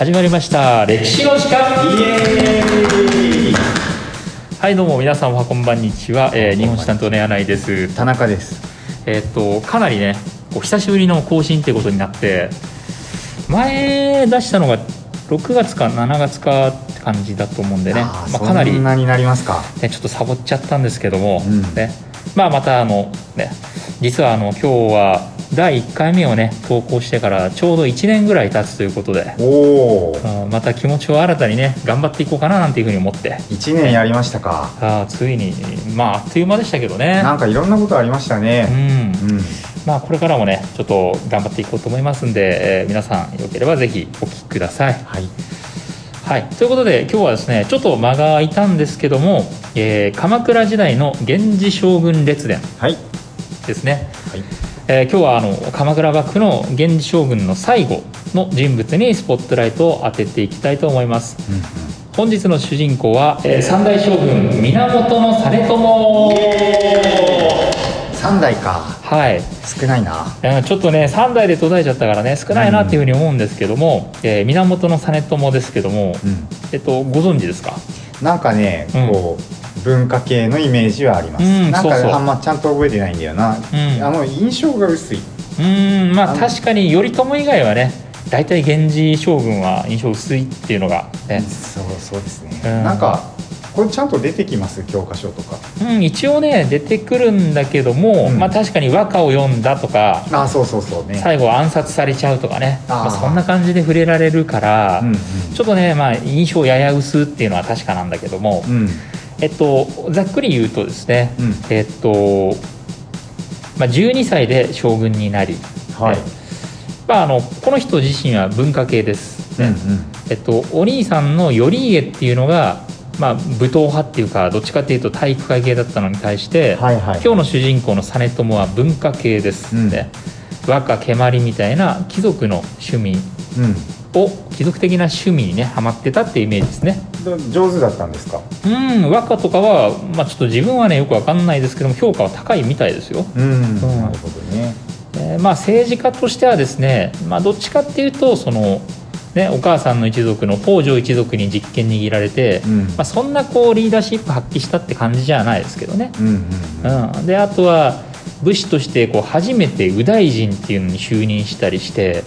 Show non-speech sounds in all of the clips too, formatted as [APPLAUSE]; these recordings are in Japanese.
始まりました。歴史の時間イエーイ。はいどうも皆さんおはこんばんにちは、えー、日本史担当の柳井です。田中です。えーっとかなりねこう久しぶりの更新ってことになって前出したのが6月か7月かって感じだと思うんでね。まあ、かなりそんなになりますか。ね、ちょっとサボっちゃったんですけども、うん。ね。まあ、またあの、ね、実はあの今日は第1回目をね投稿してからちょうど1年ぐらい経つということで、おおうんまた気持ちを新たにね頑張っていこうかななんていうふうに思って。1年やりましたか。あーついにまああっという間でしたけどね。なんかいろんなことありましたうねん。うん。まあこれからもねちょっと頑張っていこうと思いますんで、えー皆さんよければぜひお聞きください。はい。はい、ということで今日はですねちょっと間が空いたんですけども、えー鎌倉時代の源氏将軍列伝はい。ですね、はいえー今日はあの鎌倉幕府の源氏将軍の最後の人物にスポットライトを当てていきたいと思います。うんうん。本日の主人公は、えー三代将軍源実朝。3台か。はい。少ないな。うんちょっとね3代で途絶えちゃったからね少ないなっていうふうに思うんですけども、えー源実朝ですけども、うん。えっと、ご存知ですか？なんかねうん。こう文化系のイメージはあります。うんなんかあんまちゃんと覚えてないんだよな。うん。あの印象が薄い。うーんまあ確かに頼朝以外はね大体源氏将軍は印象薄いっていうのが、ね。そうそうですね。うん。なんかこれちゃんと出てきます？教科書とか。うん、一応ね出てくるんだけども、うん。まあ確かに和歌を読んだとかあそうそうそうね。最後暗殺されちゃうとかね。まあ、そんな感じで触れられるから、うんちょっとね、まあ、印象やや薄っていうのは確かなんだけども、うんうんえっと、ざっくり言うとですね、うん。えっと、まあ、12歳で将軍になり、はい。ね。まあ、あのこの人自身は文化系です、ね。うんうん。えっと、お兄さんの頼家っていうのが、まあ、武闘派っていうかどっちかっていうと体育会系だったのに対して、はいはい今日の主人公の実朝は文化系です、うん。ね。和歌蹴鞠みたいな貴族の趣味うん。を貴族的な趣味にねハマってたっていうイメージですね。ど上手だったんですか？うん和歌とかは、まあ、ちょっと自分はねよくわかんないですけども評価は高いみたいですよ、うん、ん。なるほどね。えーまあ政治家としてはですね、まあ、どっちかっていうとその、ね、お母さんの一族の北条一族に実権握られて、うん。まあ、そんなこうリーダーシップ発揮したって感じじゃないですけどね、うんうん。うん、であとは武士としてこう初めて右大臣っていうのに就任したりして、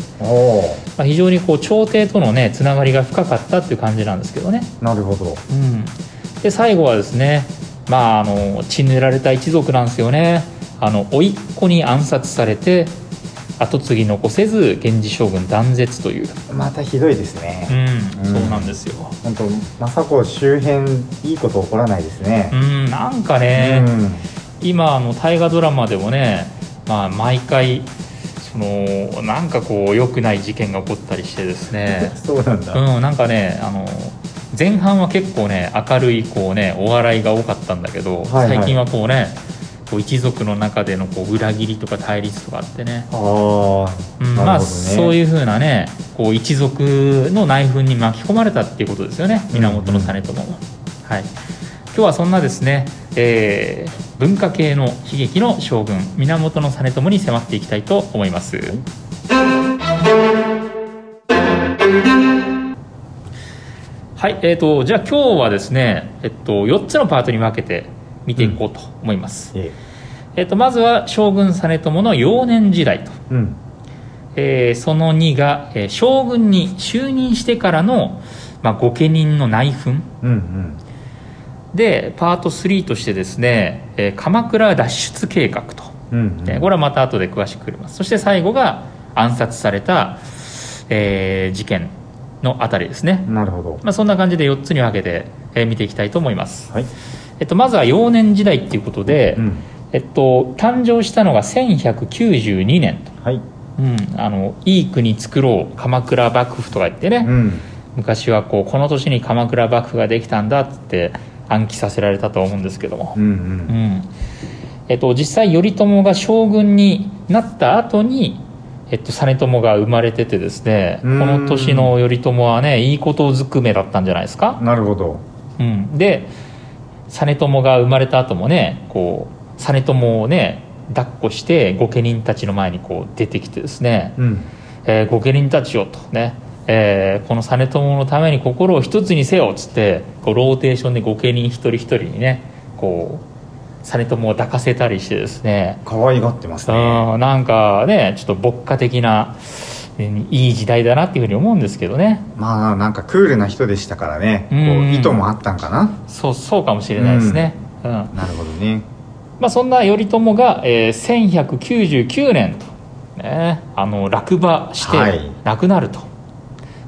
まあ、非常にこう朝廷とのねつながりが深かったっていう感じなんですけどね、なるほど。うん、で最後はですねまああの血塗られた一族なんですよね。あの甥っ子に暗殺されて後継ぎ残せず源氏将軍断絶という、またひどいですうねん、うん。そうなんですよ、本当政子周辺いいこと起こらないですね。うん、なんかね、うん今あの大河ドラマでもね、まあ、毎回そのなんかこう良くない事件が起こったりしてですね。[LAUGHS] そうなんだ、うんなんかねあの前半は結構ね明るいこうねお笑いが多かったんだけど、はいはい。最近はこうねこう一族の中でのこう裏切りとか対立とかあってね、ああ、うんまあなるほどね。そういうふうなねこう一族の内紛に巻き込まれたっていうことですよね。源実朝も、はい今日はそんなですね、えー文化系の悲劇の将軍源実朝に迫っていきたいと思います、はい、えー、とじゃあ今日はですね、えっと、4つのパートに分けて見ていこうと思います、ええ。っと、まずは将軍実朝の幼年時代と、えうん。えーその2が、えー将軍に就任してからの、まあ、御家人の内紛。うんうんでパート3としてですね、えー鎌倉脱出計画と、うんうん。ねこれはまた後で詳しく触れます。そして最後が暗殺された、えー事件のあたりですね、なるほど。まあ、そんな感じで4つに分けて、えー見ていきたいと思います、はい、えっと、まずは幼年時代っていうことで、うん、えっと、誕生したのが1192年と、はい。うん、あのいい国作ろう鎌倉幕府とか言ってね、うん。昔はこうこの年に鎌倉幕府ができたんだっつって暗記させられたと思うんですけども。う、んううん。んえっと、実際頼朝が将軍になった後にえっと、実朝が生まれててですねこの年の頼朝はねいいことずくめだったんじゃないですか、なるほど。うん、で実朝が生まれた後もねこう実朝をね抱っこして御家人たちの前にこう出てきてですね、うん。えー御家人たちよとねえーこの実朝のために心を一つにせよっつってこうローテーションで御家人一人一人にねこう実朝を抱かせたりしてですね。可愛がってますね。うんなんかねちょっと牧歌的なえーいい時代だなっていうふうに思うんですけどね。まあなんかクールな人でしたからね。こうん。う意図もあったんかな。そうそうかもしれないですね、うん。なるほどね。まあ、そんな頼朝が、えー1199年と、ね、あの落馬してはい。亡くなると、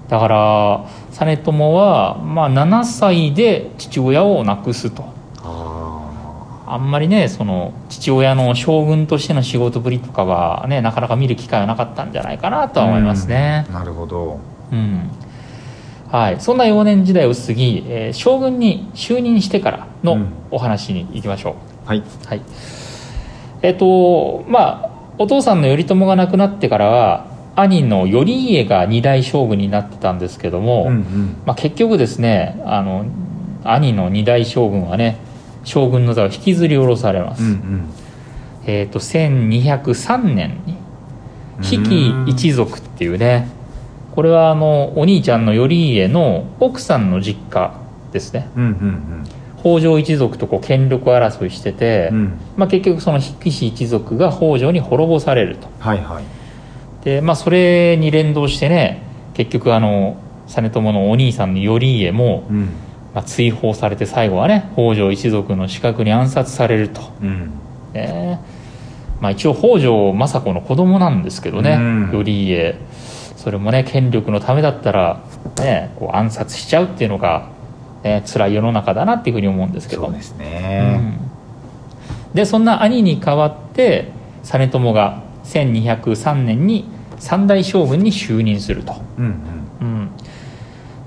だから実朝は、まあ、7歳で父親を亡くすと。ああんまりねその父親の将軍としての仕事ぶりとかはねなかなか見る機会はなかったんじゃないかなとあは思いますね。なるほど。うん。はい、そんな幼年時代を過ぎ、えー将軍に就任してからのうん。お話に行きましょう。はい。はい、えっ、とまあお父さんの頼朝が亡くなってからは兄の頼家が二代将軍になってたんですけども、うんうん。まあ、結局ですねあの兄の二代将軍はね将軍の座を引きずり下ろされます、うんうん。えっ、と1203年に比企一族っていうねこれはあのお兄ちゃんの頼家の奥さんの実家ですね。うんうん北条一族とこう権力争いしてて、うん。うんまあ、結局その筆記氏一族が北条に滅ぼされると。はいはいで、まあ、それに連動してね結局あの実朝のお兄さんの頼家も、うん。まあ、追放されて最後はね北条一族の死角に暗殺されると、うん。ねまあ、一応北条政子の子供なんですけどね、うん。頼家。それもね権力のためだったら、ね、こう暗殺しちゃうっていうのが、ね、辛い世の中だなっていうふうに思うんですけど。もそうですね。でそんな兄に代わって実朝が1203年に三代将軍に就任すると、うんうん、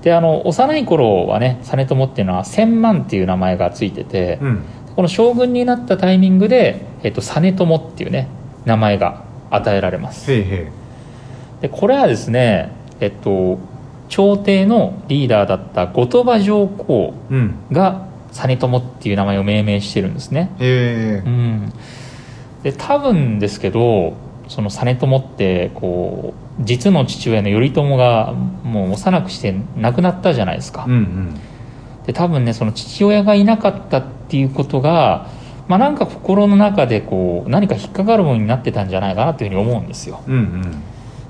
であの幼い頃はね実朝っていうのは千万っていう名前がついてて、うん。うんこの将軍になったタイミングで、えっと、実朝っていうね名前が与えられます。でこれはですねえっと朝廷のリーダーだった後鳥羽上皇うん。が実朝っていう名前を命名してるんですね。へえうん、で多分ですけどその実朝ってこう実の父親の頼朝がもう幼くして亡くなったじゃないですか、うんうん。で多分ねその父親がいなかったっていうことが、まあ、なんか心の中でこう何か引っかかるものになってたんじゃないかなというふうに思うんですよ。うんうん。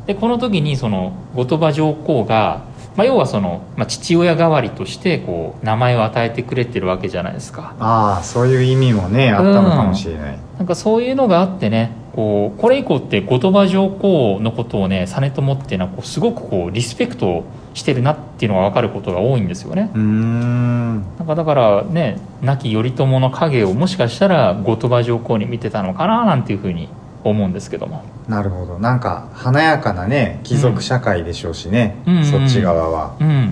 でこの時にその後鳥羽上皇が、まあ、要はその、まあ、父親代わりとしてこう名前を与えてくれてるわけじゃないですか。ああそういう意味もねあったのかもしれない。なんかそういうのがあってねこうこれ以降って後鳥羽上皇のことをね実朝っていうのはこうすごくこうリスペクトしてるなっていうのが分かることが多いんですよね。うーん。なんかだからね亡き頼朝の影をもしかしたら後鳥羽上皇に見てたのかななんていうふうに思うんですけども。なるほど。なんか華やかなね貴族社会でしょうしね、うん。そっち側は。うん。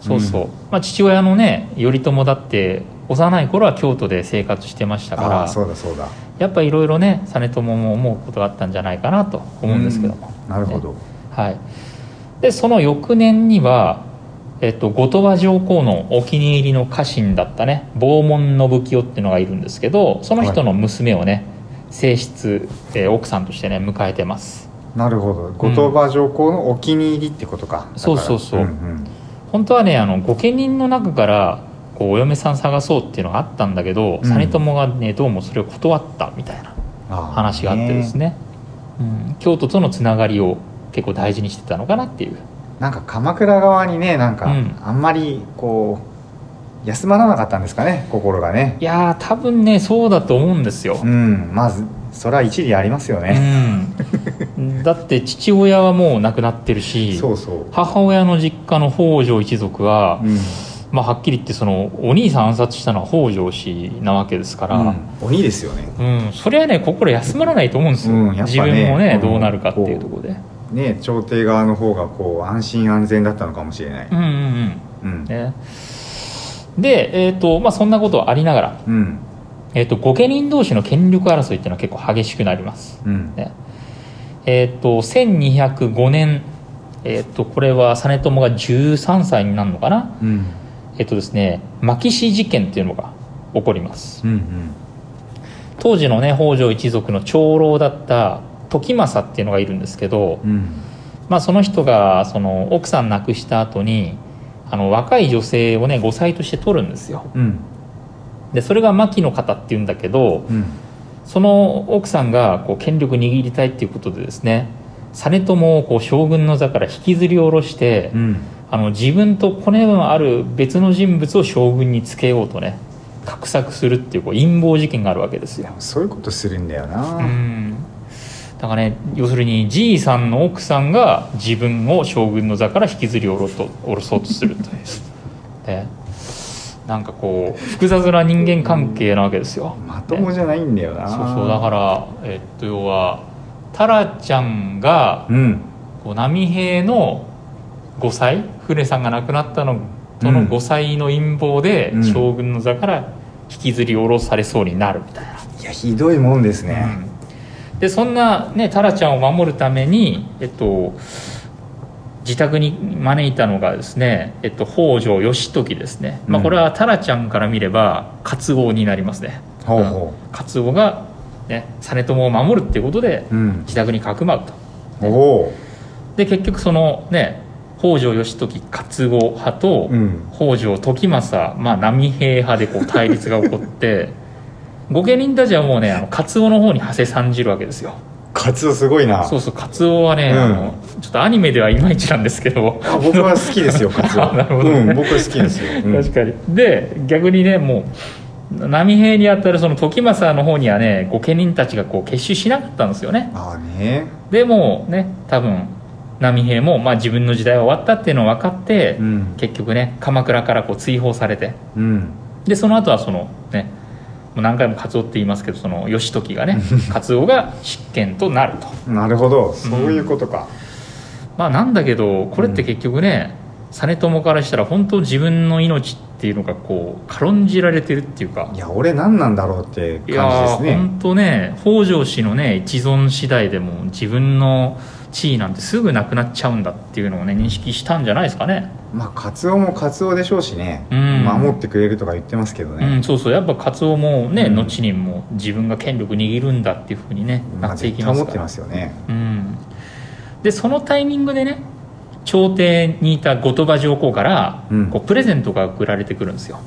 そうそう、まあ、父親のね頼朝だって幼い頃は京都で生活してましたから。そうだそうだやっぱいろいろね実朝も思うことがあったんじゃないかなと思うんですけども、なるほど、はい、でその翌年には、えっと、後鳥羽上皇のお気に入りの家臣だったね坊門信清っていうのがいるんですけどその人の娘をね、正室、えー奥さんとしてね迎えてます。なるほど。後鳥羽上皇のお気に入りってことか、だからそうそう。そうんん。本当はねあの御家人の中からこうお嫁さん探そうっていうのがあったんだけど、うん。実朝がねどうもそれを断ったみたいな話があってですね。うん、京都とのつながりを結構大事にしてたのかなっていう。なんか鎌倉側にねなんか、うん。あんまりこう休まらなかったんですかね心がね。いやー多分ねそうだと思うんですよ、うん。まずそれは一理ありますよね、うん、[LAUGHS] だって父親はもう亡くなってるしそうそう。母親の実家の北条一族は、うん、まあ、はっきり言ってそのお兄さん暗殺したのは北条氏なわけですから、うん。鬼ですよね。うん。それはね心休まらないと思うんですよ、うんね。自分もね、うん。どうなるかっていうところでね朝廷側の方がこう安心安全だったのかもしれない、うんうんうん。うん。ね。で、えーとまあ、そんなことありながら、うん。えー、と御家人同士の権力争いっていうのは結構激しくなります。うん。ね。えっ、と1205年えっ、とこれは実朝が13歳になるのかな。うんえっ、とですね牧師事件っていうのが起こります。うん。当時のね北条一族の長老だった時政っていうのがいるんですけど、うん。まあ、その人がその奥さん亡くした後にあの若い女性をね後妻として取るんですよ。うん。でそれが牧の方っていうんだけどうん。その奥さんがこう権力握りたいっていうことでですね実朝をこう将軍の座から引きずり下ろして、うんあの自分とコネのある別の人物を将軍につけようとね画策するっていうこう陰謀事件があるわけですよ。そういうことするんだよな、うん。だからね要するにじいさんの奥さんが自分を将軍の座から引きずり下ろと下ろそうとするという。で [LAUGHS] なんかこう複雑な人間関係なわけですよ。まともじゃないんだよな、そうそうだから、えっと、要はタラちゃんがうん。こう波平の5歳？船さんが亡くなったのとのうん。5歳の陰謀でうん。将軍の座から引きずり下ろされそうになるみたいな。いやひどいもんですね、うん。でそんなねタラちゃんを守るために、えっと、自宅に招いたのがですね、えっと、北条義時ですね、まあ、うん。これはタラちゃんから見れば活王になりますね。ほうほ活王が、ね、実朝を守るっていうことでううん。自宅にかくまうと。おお。で結局そのね北条義時活王派とうん。北条時政、まあ、波平派でこう対立が起こって [LAUGHS] 御家人たちはもうねあの活王の方に馳せ参じるわけですよ。カツオすごいな。そうそうカツオはね、うん。あのちょっとアニメではいまいちなんですけど。あ僕は好きですよカツオあなるほどね。うん僕は好きですよ、うん。確かに。で逆にねもう波平にあたるその時政の方にはね御家人たちがこう結集しなかったんですよね。ああね。でもね多分波平も、まあ、自分の時代は終わったっていうのを分かって、うん。結局ね鎌倉からこう追放されて。うん。でその後はそのねもう何回もカツオって言いますけどその義時がね [LAUGHS] カツオが執権となると。なるほど。そういうことか、まあなんだけどこれって結局ね、実朝からしたら本当自分の命っていうのがこう軽んじられてるっていうか。いや俺何なんだろうって感じですね。本当ね北条氏のね一存次第でも自分の地位なんてすぐなくなっちゃうんだっていうのをね認識したんじゃないですかね。まあカツオもカツオでしょうしね、うん。守ってくれるとか言ってますけどうね、んそうそうやっぱカツオもね、うん。後にも自分が権力握るんだっていうふうにねまあなっていきますから。ますよね。うん、でそのタイミングでね朝廷にいた後鳥羽上皇から、うん。こうプレゼントが送られてくるんですよ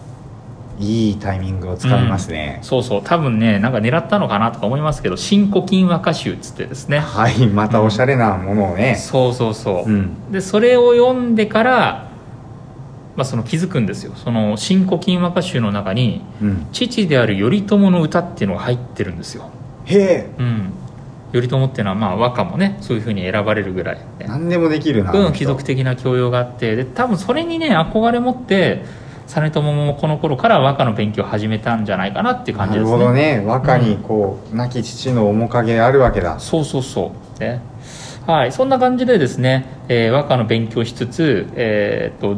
いいタイミングをつかみますね、そうそう。多分ねなんか狙ったのかなとか思いますけど新古今和歌集っつってですね。はいまたおしゃれなものをね、そうそうそう、うん。でそれを読んでから、まあ、その気づくんですよ。その新古今和歌集の中にうん、父である頼朝の歌っていうのが入ってるんですよ、へえ。うん、頼朝っていうのはまあ和歌もねそういうふうに選ばれるぐらい、ね、何でもできるなうん、貴族的な教養があって。で多分それにね憧れ持って実朝もこの頃から和歌の勉強を始めたんじゃないかなっていう感じですね。なるほどね。和歌にこう、亡き父の面影あるわけだ。そうそうそう。ねはい。そんな感じでですね、えー和歌の勉強をしつつ、えーっと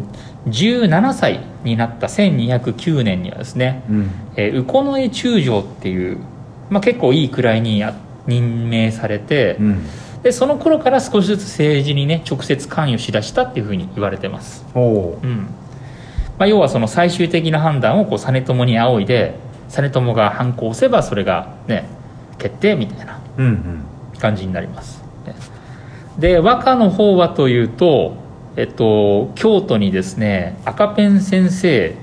17歳になった1209年にはですね、うん。えー右近衛中将っていう、まあ、結構いい位にあ任命されて、うん。でその頃から少しずつ政治にね直接関与しだしたっていうふうに言われてます。おう。うんまあ、要はその最終的な判断をこう実朝に仰いで実朝が反抗せばそれがね決定みたいな感じになります。ね。で和歌の方はというと、えっと、京都にですね赤ペン先生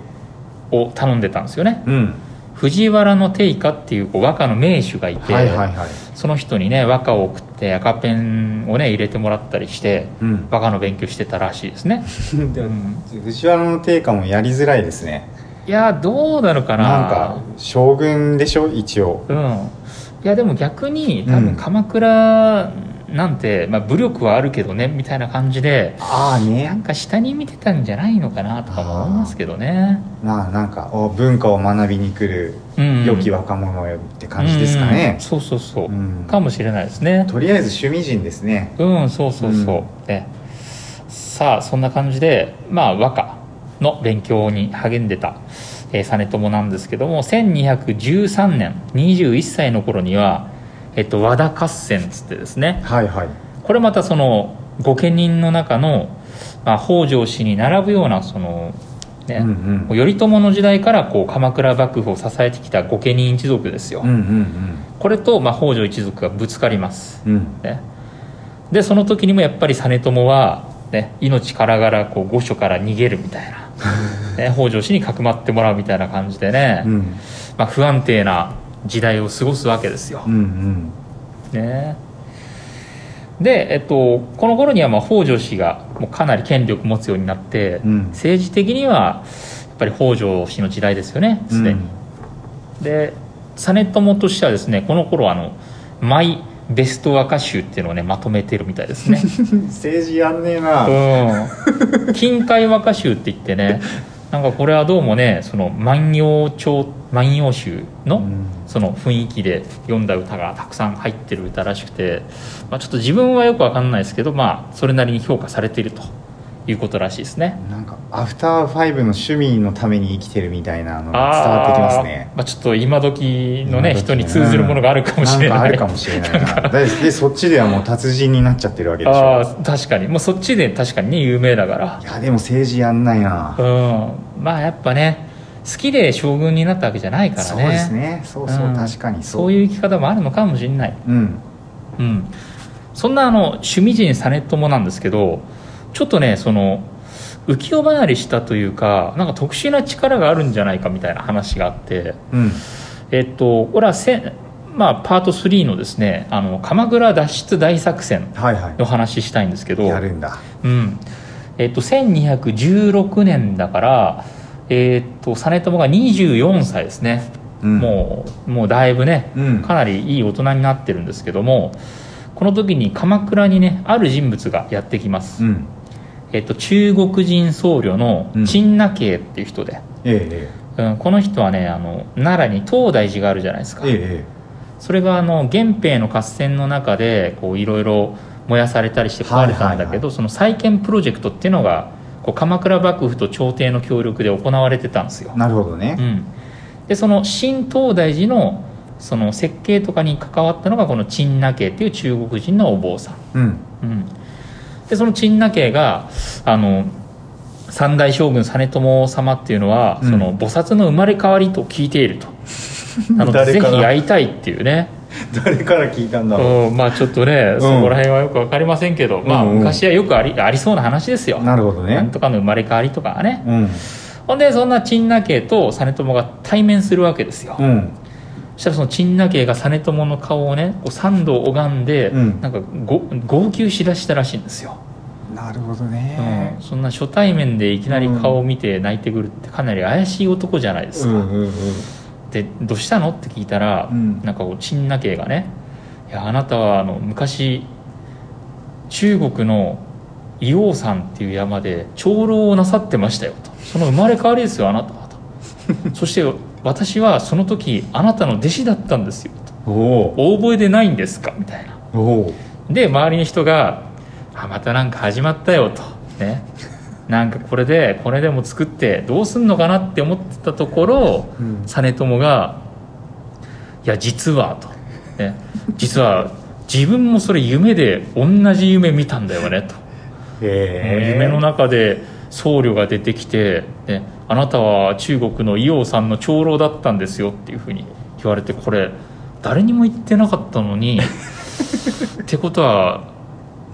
を頼んでたんですよね。うん。藤原の定家っていう和歌の名手がいて、はいはいはい。その人にね和歌を送って赤ペンをね入れてもらったりしてうん。和歌の勉強してたらしいですね、[LAUGHS] でもうん藤原の定家もやりづらいですね。いやどうなるかな。なんか将軍でしょ一応。うん。いやでも逆に多うん。分鎌倉なんて、まあ、武力はあるけどねみたいな感じでなああね。んか下に見てたんじゃないのかなとかも思いますけどね。まあなんかお文化を学びに来るうん良き若者よって感じですかね。うん、そうそうそう、うん。かもしれないですね。とりあえず趣味人ですね。うんそうそうそう、ねさあそんな感じでまあ和歌の勉強に励んでた、えー実朝なんですけども1213年21歳の頃には、えっと、和田合戦つってですね。はいはい。これまたその御家人の中の、まあ、北条氏に並ぶようなその、ねうんうん。頼朝の時代からこう鎌倉幕府を支えてきた御家人一族ですよ、うんうんこれと、まあ、北条一族がぶつかります、うんうん。ね、でその時にもやっぱり実朝は、ね、命からがらこう御所から逃げるみたいな、[LAUGHS] ね、北条氏にかくまってもらうみたいな感じでね、うん。まあ、不安定な時代を過ごすわけですよ。うんうんねで、えっと、この頃にはまあ北条氏がもうかなり権力持つようになって、うん政治的にはやっぱり北条氏の時代ですよねすでに。で実朝としてはですねこの頃あのマイベスト和歌集っていうのをねまとめてるみたいですね。う [LAUGHS] ん政治やんねえなうん、[LAUGHS] 近海和歌集って言ってねなんかこれはどうもねその万葉帳万葉集の、うん。その雰囲気で読んだ歌がたくさん入ってる歌らしくて、まあ、ちょっと自分はよくわかんないですけど、まあ、それなりに評価されているということらしいですね。なんかアフターファイブの趣味のために生きてるみたいなのが伝わってきますね。まあ、ちょっと今時のね人に通ずるものがあるかもしれない。んかあるかもしれないな。ででそっちではもう達人になっちゃってるわけでしょ。確かに。もうそっちで確かにね有名だから。いやでも政治やんないな。うん。まあやっぱね好きで将軍になったわけじゃないからね。そうですね。そうそう、うん。確かにそう。そういう生き方もあるのかもしれない、うん。うん、そんなあの趣味人実朝なんですけどちょっとねその浮世離れしたというかなんか特殊な力があるんじゃないかみたいな話があってうん。えっとこれはせん、まあ、パート3のですねあの鎌倉脱出大作戦はいはい。の話したいんですけど。やるんだ。うん。えっと、1216年だから、えっと実朝が24歳ですね、うん。もうもうだいぶねうん。かなりいい大人になってるんですけどもこの時に鎌倉にねある人物がやってきます、うん。えっと、中国人僧侶のうん。陳那慶っていう人で、ええうんこの人はねあの奈良に東大寺があるじゃないですか、えええそれがあの源平の合戦の中でこういろいろ燃やされたりして壊れたんだけど、はいはいはその再建プロジェクトっていうのがこう鎌倉幕府と朝廷の協力で行われてたんですよえ。なるほどねうん、でその新東大寺のその設計とかに関わったのがこの陳那慶っていう中国人のお坊さん。うんうん、でその陳那慶があの三代将軍実朝様っていうのは、うんその菩薩の生まれ変わりと聞いていると。[LAUGHS] なのでぜひ会いたいっていうね。[LAUGHS] 誰から聞いたんだろう？んまあちょっとね、そこら辺はよく分かりませんけど、まあうんうん昔はよくありありそうな話ですよ。うなるほどねなんとかの生まれ変わりとかね。うんほんでそんな陳那慶と実朝が対面するわけですよ。うんそしたらその陳那慶が実朝の顔をねこう三度拝んで、うんなんかご号泣しだしたらしいんですよ。なるほどうんね、そんな初対面でいきなり顔を見て泣いてくるってかなり怪しい男じゃないですか。うんうんうんで「どうしたの?」って聞いたら、うん。なんかこう陳那慶がね「いやあなたはあの昔中国の硫黄山っていう山で長老をなさってましたよ」と「その生まれ変わりですよあなたは」と [LAUGHS]「そして私はその時あなたの弟子だったんですよ」と。お「お覚えでないんですか?」みたいな。で周りの人が「あまたなんか始まったよ」と。ねなんかこれでこれでも作ってどうすんのかなって思ってたところ、うん。実朝が「いや実は」と、ね「実は自分もそれ夢で同じ夢見たんだよね」と。え。夢の中で僧侶が出てきて、ね「あなたは中国の硫黄さんの長老だったんですよ」っていうふうに言われてこれ誰にも言ってなかったのに [LAUGHS] ってことは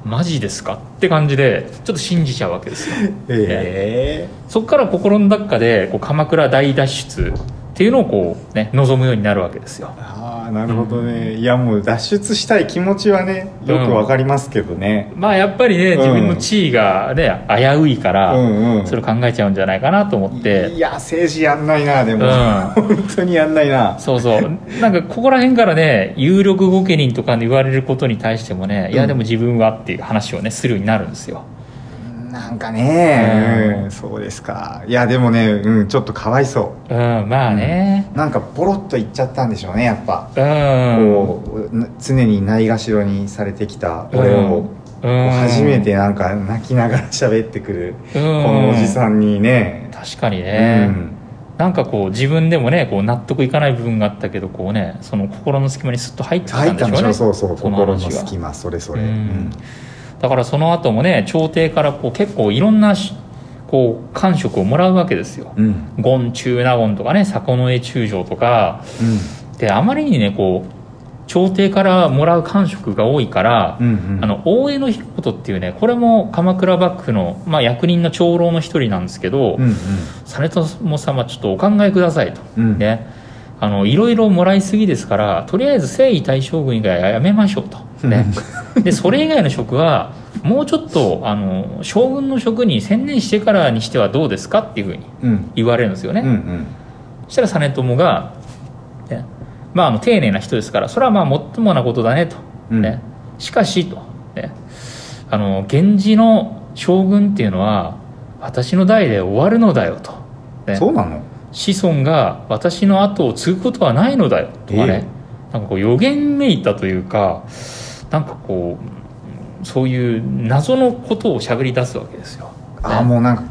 マジですか？って感じでちょっと信じちゃうわけですよ。[LAUGHS] へえそこから心の中でこう鎌倉大脱出っていうのをこう、ね、望むようになるわけですよ。ああなるほどね、いやもう脱出したい気持ちはねよくわかりますけどね、まあやっぱりねうん。自分の地位がね危ういから、うんうん。それを考えちゃうんじゃないかなと思って。いや政治やんないなでも、うん。本当にやんないな。そうそう。なんかここら辺からね有力御家人とかに言われることに対してもね、いやでも自分はっていう話をねするようになるんですよなんかね、うん。うんそうですか。いやでもね、うん、ちょっとかわいそう。んまあね。うなんかポロッと言っちゃったんでしょうねやっぱ、うん。こうな常にないがしろにされてきた俺を、初めてなんか泣きながら喋ってくる、うん。このおじさんにね、確かにね、うん。なんかこう自分でもねこう納得いかない部分があったけどこうねその心の隙間にスッと入ってきたんでしょうね。んでしょそうそう心の隙間それそれ、うんだからその後もね朝廷からこう結構いろんなしこう官職をもらうわけですよ。うん。うん権中納言とかね迫江中将とか。であまりにねこう朝廷からもらう官職が多いから、うんうん。あの大江の広元っていうねこれも鎌倉幕府の、まあ、役人の長老の一人なんですけど、うんうん。実朝様ちょっとお考えくださいと、うん。ね。あのいろいろもらいすぎですからとりあえず征夷大将軍以外はやめましょうと、ね、でそれ以外の職はもうちょっとあの将軍の職に専念してからにしてはどうですかっていうふうにうん。言われるんですよね、うんうん。そしたら実朝が、ね。まあ、あの丁寧な人ですからそれはまあもっともなことだねと、うん。ね、しかしと、ね、あの源氏の将軍っていうのは私の代で終わるのだよと、ね。そうなの？子孫が私の後を継ぐことはないのだよとかね、なんかこう予言めいたというかなんかこうそういう謎のことをしゃべり出すわけですよ。ああねもうなんか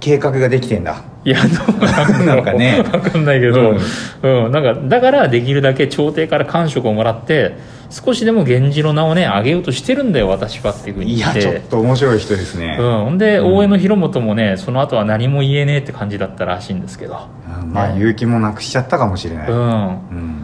計画ができてんだ。いやどうなんなんかね。分かんないけど、うん。なんかだからできるだけ朝廷から官職をもらって少しでも源氏の名をね上げようとしてるんだよ私はっていうふうにい言って。やちょっと面白い人ですね、うん、ほんで、うん。大江の広元もねその後は何も言えねえって感じだったらしいんですけど、うんまあね。勇気もなくしちゃったかもしれない、うん、うん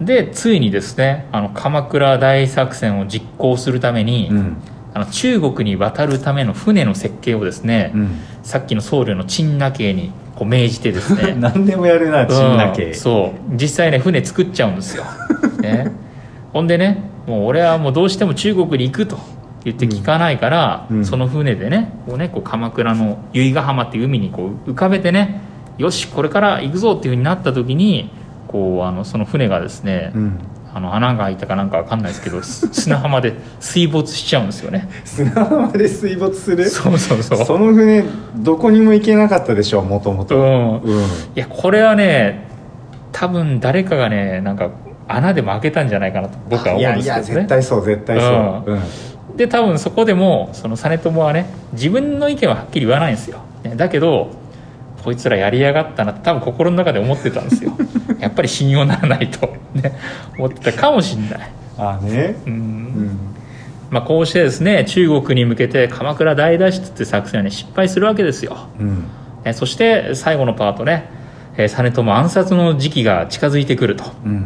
でついにですねあの鎌倉大作戦を実行するために、うん。あの中国に渡るための船の設計をですね、うん。さっきの僧侶の陳那慶にこう命じてですね。[LAUGHS] 何でもやるなチンナう系んそう。実際ね船作っちゃうんですよ、[LAUGHS] ね、ほんでねもう俺はもうどうしても中国に行くと言って聞かないから、うん。その船でねこうねこう鎌倉の由比ヶ浜っていう海にこう浮かべてねよしこれから行くぞっていうふうになった時にこうあのその船がですね、うん。あの穴が開いたかなんかわかんないですけどす [LAUGHS] 砂浜で水没しちゃうんですよね。砂浜で水没する？そうそうそう。その船どこにも行けなかったでしょもともとうん。うん。いやこれはね多分誰かがねなんか穴でも開けたんじゃないかなと僕は思うんいやいですけどね。や絶対そう絶対そう。うん。で多分そこでもその実朝はね自分の意見ははっきり言わないんですよ、ねだけどこいつらやりやがったなって多分心の中で思ってたんですよ。[LAUGHS] やっぱり信用ならないと、ね、思ってたかもしれない。ああね。うん。うん。まあ、こうしてですね中国に向けて鎌倉大脱出って作戦はね失敗するわけですよ。うん。えそして最後のパートね、えー実朝暗殺の時期が近づいてくると、うん。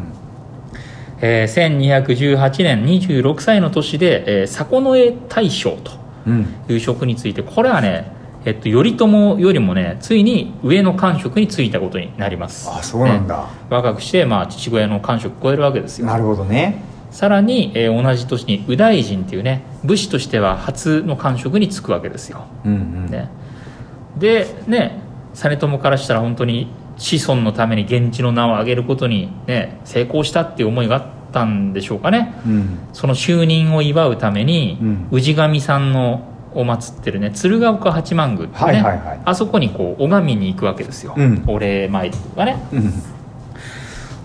えー1218年26歳の年で、えー迫江大将とうん。いう職についてこれはね、えっと、頼朝よりもねついに上の官職に就いたことになります。あそうなんねだ若くして、まあ、父親の官職を超えるわけですよ。なるほどね。さらに、えー同じ年に右大臣っていうね武士としては初の官職に就くわけですよ。うんうん。ね、でね実朝からしたら本当に子孫のために源氏の名を上げることに、ね、成功したっていう思いがあったんでしょうかね。うん。その就任を祝うために、うん。氏神さんのを祀ってるね鶴岡八幡宮ってね、はいはいはい。あそこにこう拝みに行くわけですよ、うん。お礼参りとかね。うん。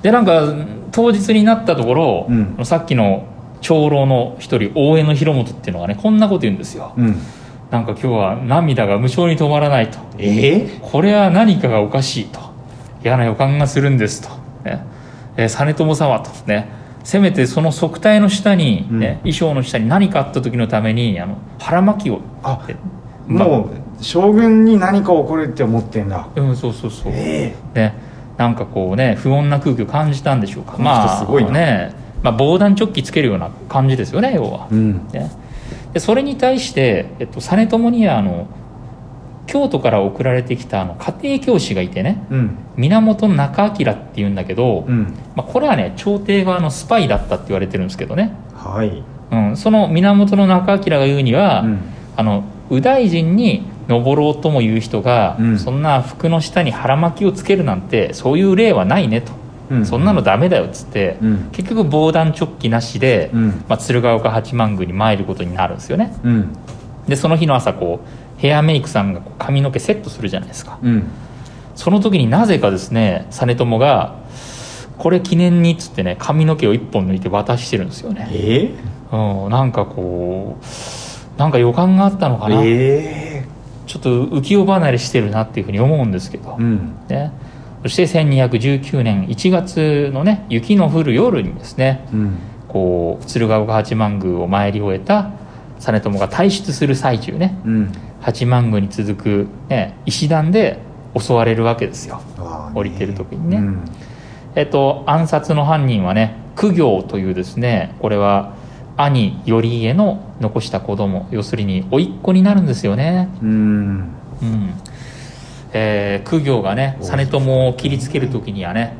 でなんか当日になったところ、うん。さっきの長老の一人大江の広元っていうのがねこんなこと言うんですよ。うん。なんか今日は涙が無性に止まらないと。ええこれは何かがおかしいと。嫌な予感がするんですと、ね。えー実朝様と。ねせめてその側体の下に、ね衣装の下に何かあった時のためにあの腹巻きをあもう将軍に何か起こるって思ってんだ。うんそうそうそう、え。ね、なんかこうね不穏な空気を感じたたんでしょうか。この人すごいな。ね、まあ、防弾チョッキつけるような感じですよね要は。え、うん。ね、でそれに対して、えっと、実朝にはあの京都から送られてきたあの家庭教師がいてねうん。源中明っていうんだけど、うん。まあ、これはね朝廷側のスパイだったって言われてるんですけどね、はい。うん、その源中明が言うには、うん。あの右大臣に登ろうとも言う人が、うん。そんな服の下に腹巻きをつけるなんてそういう例はないねと、うん。そんなのダメだよっつって、うん。結局防弾チョッキなしで、うん。まあ、鶴岡八幡宮に参ることになるんですよね。うん。でその日の朝こうヘアメイクさんが髪の毛セットするじゃないですか。うん。その時になぜかですね実朝が「これ記念に」っつってね髪の毛を一本抜いて渡してるんですよね、えうん、なんかこうなんか予感があったのかな、ええ。ちょっと浮世離れしてるなっていうふうに思うんですけど、うん。ね、そして1219年1月のね雪の降る夜にですねうん。こう鶴岡八幡宮を参り終えた実朝が退出する最中ねうん八幡宮に続く、ね、石段で襲われるわけですよ、降りてる時にねうんえっと、暗殺の犯人はね苦行というですねこれは兄頼家の残した子供要するに甥っ子になるんですよね。うんうんえー苦行がね実朝を切りつける時にはね、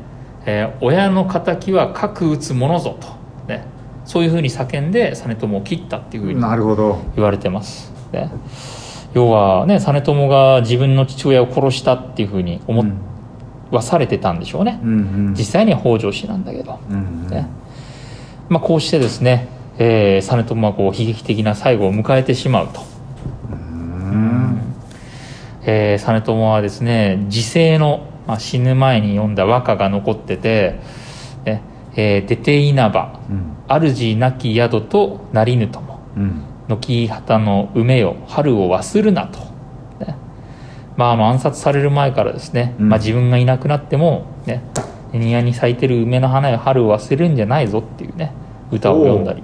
えー親の敵は核打つものぞと、そういうふうに叫んで実朝を切ったっていうふうになるほど。言われてます、ね、要はね実朝が自分の父親を殺したっていうふうに思うんわされてたんでしょうね、うんうん。実際には北条氏なんだけど、うんうん。ね。まあ、こうしてですね、えー実朝はこう悲劇的な最後を迎えてしまうと。うん。えー実朝はですね時世の、まあ、死ぬ前に読んだ和歌が残ってて「ねえー出て稲葉うん。主なき宿となりぬともうん。軒旗の梅よ春を忘るなと」ね。まあ、あの暗殺される前からですね、うん。まあ、自分がいなくなっても、ね、庭に咲いてる梅の花よ春を忘れるんじゃないぞっていうね歌を読んだり、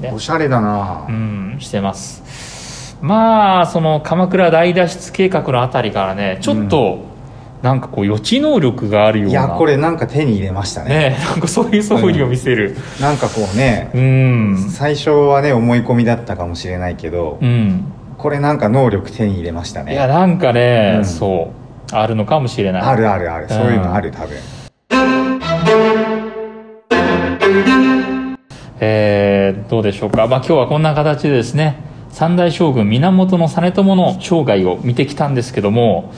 ね。おしゃれだな。うんしてます。まあその鎌倉大脱出計画のあたりからねちょっとなんかこう予知能力があるような。いやこれなんか手に入れましたね。ねなんかそういう素振りを見せる。なんかこうねうん。最初はね思い込みだったかもしれないけどうん。これなんか能力手に入れましたいやねなんかね、うん。そう。あるのかもしれない。あるあるある。そういうのある多分。えーどうでしょうか、まあ、今日はこんな形でですね三代将軍源実朝の生涯を見てきたんですけども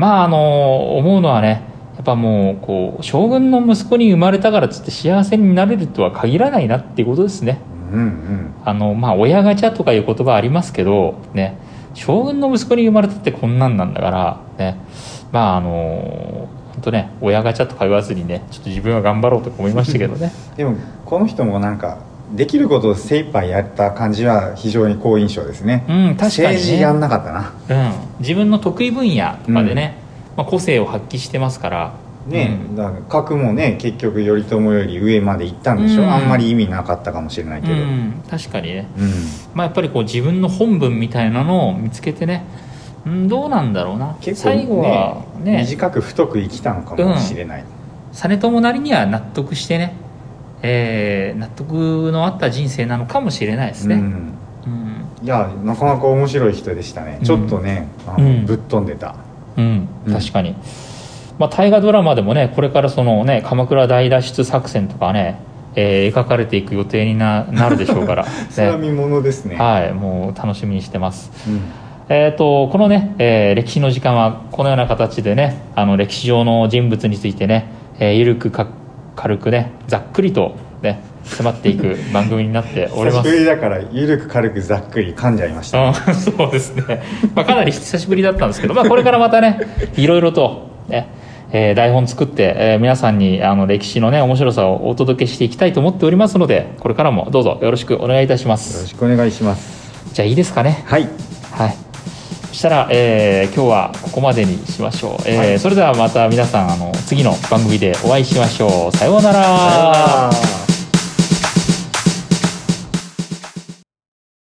まああの思うのはねやっぱもうこう将軍の息子に生まれたからっつって幸せになれるとは限らないなっていうことですね。うんうん。あのまあ親ガチャとかいう言葉ありますけどね将軍の息子に生まれたってこんなんなんだからねまああの本当ね親ガチャとか言わずにねちょっと自分は頑張ろうとか思いましたけどね。[LAUGHS] でもこの人もなんかできることを精一杯やった感じは非常に好印象ですね、うん確かにね。政治やんなかったな。うん、自分の得意分野とかでね、まあ、個性を発揮してますから。ね、うん。だから格もね結局頼朝より上まで行ったんでしょ、うん。あんまり意味なかったかもしれないけど、うん、確かにね、うん。まあ、やっぱりこう自分の本文みたいなのを見つけてね、うん、どうなんだろうな。結構最後はね。短く太く生きたのかもしれない、実朝なりには納得してね、えー納得のあった人生なのかもしれないですね、うん。うん。いやなかなか面白い人でしたね、うん。ちょっとねあの、うん。ぶっ飛んでた。うん。うん。確かに、まあ、大河ドラマでもねこれからそのね鎌倉大脱出作戦とかね、えー描かれていく予定にななるでしょうから、[LAUGHS] ね。それは見ものですね、はいもう楽しみにしてます。うん。えー、とこのね、えー歴史の時間はこのような形でねあの歴史上の人物についてね、えーゆるくか軽くねざっくりとね迫っていく番組になっております。久しぶりだからゆるく軽くざっくり噛んじゃいました、うんそうですね、まあ、かなり久しぶりだったんですけど、まあ、これからまたねいろいろと、ねえー台本作って、えー皆さんにあの歴史のね面白さをお届けしていきたいと思っておりますのでこれからもどうぞよろしくお願いいたしまよろすしくお願いします。じゃあいいですかね。はい。はい。そしたら、えー今日はここまでにしましょう、えーはい。それではまた皆さんあの次の番組でお会いしましょう。さようなら。さようなら